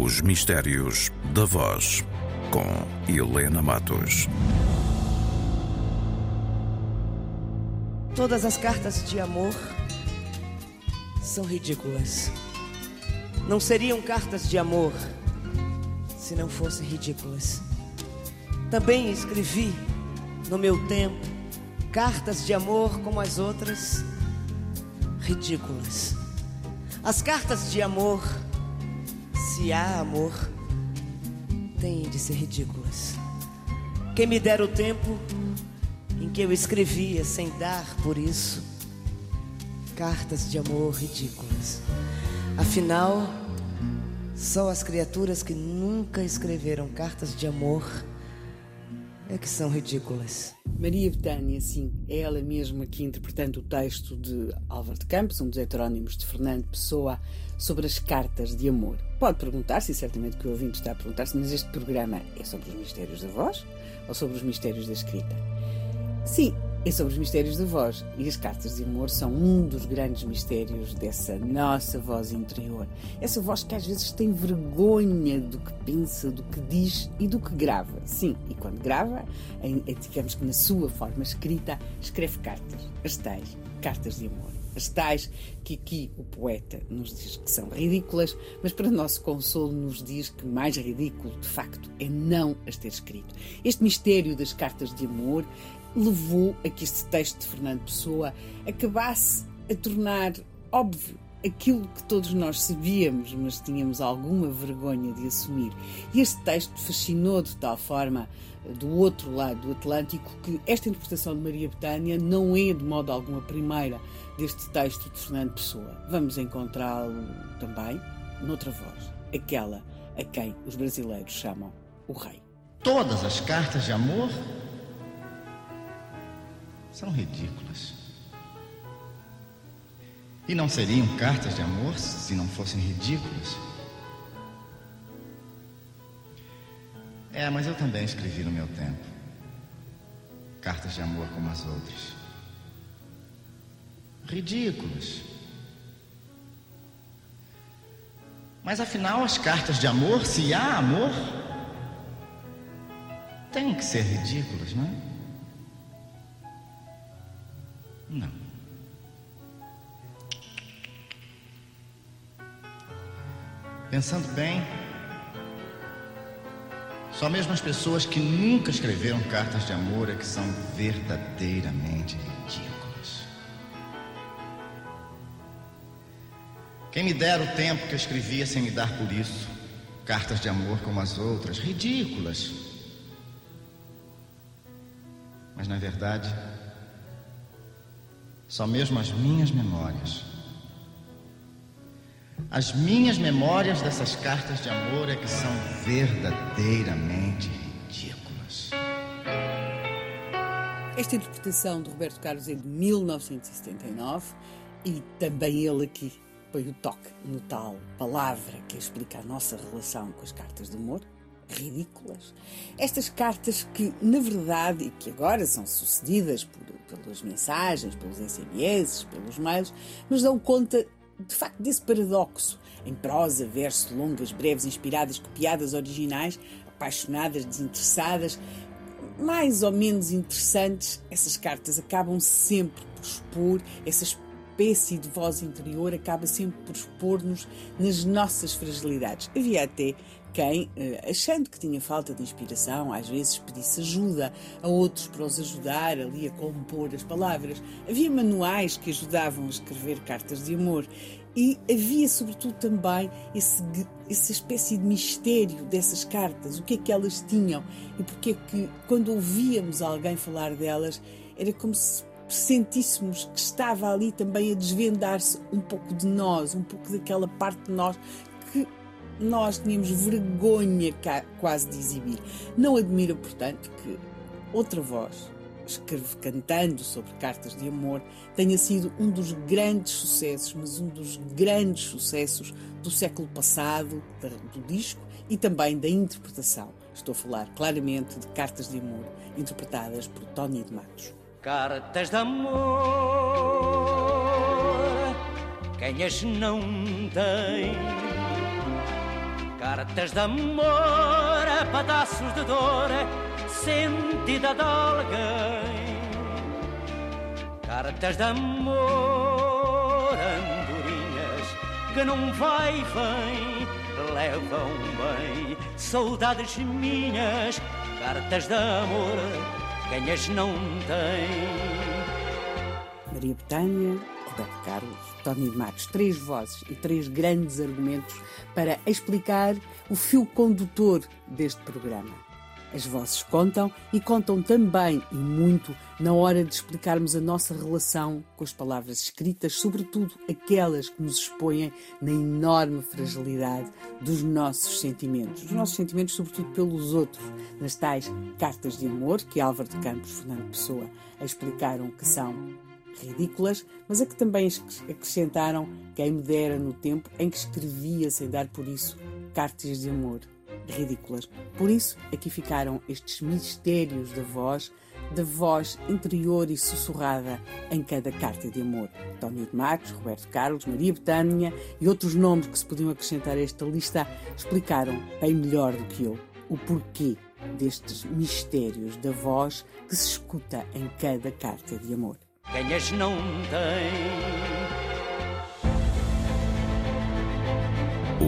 Os Mistérios da Voz, com Helena Matos. Todas as cartas de amor são ridículas. Não seriam cartas de amor se não fossem ridículas. Também escrevi no meu tempo cartas de amor como as outras, ridículas. As cartas de amor, se há amor, têm de ser ridículas. Quem me dera o tempo em que eu escrevia sem dar por isso cartas de amor ridículas. Afinal, só as criaturas que nunca escreveram cartas de amor é que são ridículas. Maria Betânia, sim, é ela mesma aqui interpretando o texto de Álvaro de Campos, um dos heterónimos de Fernando Pessoa, sobre as cartas de amor. Pode perguntar-se, e certamente que o ouvinte está a perguntar-se, mas este programa é sobre os mistérios da voz ou sobre os mistérios da escrita? Sim, é sobre os mistérios da voz. E as cartas de amor são um dos grandes mistérios dessa nossa voz interior. Essa voz que às vezes tem vergonha do que pensa, do que diz e do que grava. Sim, e quando grava, em, digamos que na sua forma escrita, escreve cartas. As tais cartas de amor. As tais que aqui o poeta nos diz que são ridículas, mas para nosso consolo nos diz que mais ridículo, de facto, é não as ter escrito. Este mistério das cartas de amor levou a que este texto de Fernando Pessoa acabasse a tornar óbvio aquilo que todos nós sabíamos, mas tínhamos alguma vergonha de assumir. E este texto fascinou de tal forma do outro lado do Atlântico que esta interpretação de Maria Betânia não é de modo algum a primeira deste texto de Fernando Pessoa. Vamos encontrá-lo também noutra voz, aquela a quem os brasileiros chamam o rei. Todas as cartas de amor são ridículas. E não seriam cartas de amor se não fossem ridículas? É, mas eu também escrevi no meu tempo cartas de amor como as outras. Ridículas. Mas afinal, as cartas de amor, se há amor, têm que ser ridículas, não é? Pensando bem, só mesmo as pessoas que nunca escreveram cartas de amor é que são verdadeiramente ridículas. Quem me dera o tempo que eu escrevia sem me dar por isso, cartas de amor como as outras, ridículas. Mas na verdade, só mesmo as minhas memórias. As minhas memórias dessas cartas de amor é que são verdadeiramente ridículas. Esta interpretação de Roberto Carlos é de 1979 e também ele aqui põe o toque no tal palavra que explica a nossa relação com as cartas de amor, ridículas. Estas cartas que, na verdade, e que agora são sucedidas por, pelas mensagens, pelos SMS, pelos mails, nos dão conta, de facto, desse paradoxo. Em prosa, verso, longas, breves, inspiradas, copiadas, originais, apaixonadas, desinteressadas, mais ou menos interessantes, essas cartas acabam sempre por expor essa espécie de voz interior, acaba sempre por expor-nos nas nossas fragilidades. Havia até quem, eh, achando que tinha falta de inspiração, às vezes pedisse ajuda a outros para os ajudar ali a compor as palavras. Havia manuais que ajudavam a escrever cartas de amor e havia, sobretudo, também esse, essa espécie de mistério dessas cartas, o que é que elas tinham e porque é que, quando ouvíamos alguém falar delas, era como se sentíssemos que estava ali também a desvendar-se um pouco de nós, um pouco daquela parte de nós que nós tínhamos vergonha quase de exibir. Não admira, portanto, que outra voz, escreve cantando sobre cartas de amor, tenha sido um dos grandes sucessos, mas um dos grandes sucessos do século passado, do disco e também da interpretação. Estou a falar claramente de cartas de amor interpretadas por Tony de Matos. Cartas de amor, quem as não tem? Cartas de amor, pedaços de dor, sentida de alguém. Cartas de amor, andorinhas, que não vai e vem, levam bem. Saudades minhas, cartas de amor, quem as não tem. Maria Betânia, Roberto Carlos, Tony Matos, três vozes e três grandes argumentos para explicar o fio condutor deste programa. As vozes contam e contam também e muito na hora de explicarmos a nossa relação com as palavras escritas, sobretudo aquelas que nos expõem na enorme fragilidade dos nossos sentimentos, dos nossos sentimentos, sobretudo pelos outros, nas tais cartas de amor que Álvaro de Campos e Fernando Pessoa explicaram que são ridículas, mas a que também acrescentaram quem me dera no tempo em que escrevia sem dar por isso cartas de amor ridículas. Por isso, aqui ficaram estes mistérios da voz, da voz interior e sussurrada em cada carta de amor. António de Matos, Roberto Carlos, Maria Betânia e outros nomes que se podiam acrescentar a esta lista explicaram bem melhor do que eu o porquê destes mistérios da voz que se escuta em cada carta de amor quem as não tem.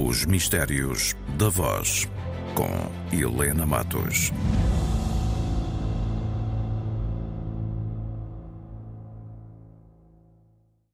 Os Mistérios da Voz, com Helena Matos.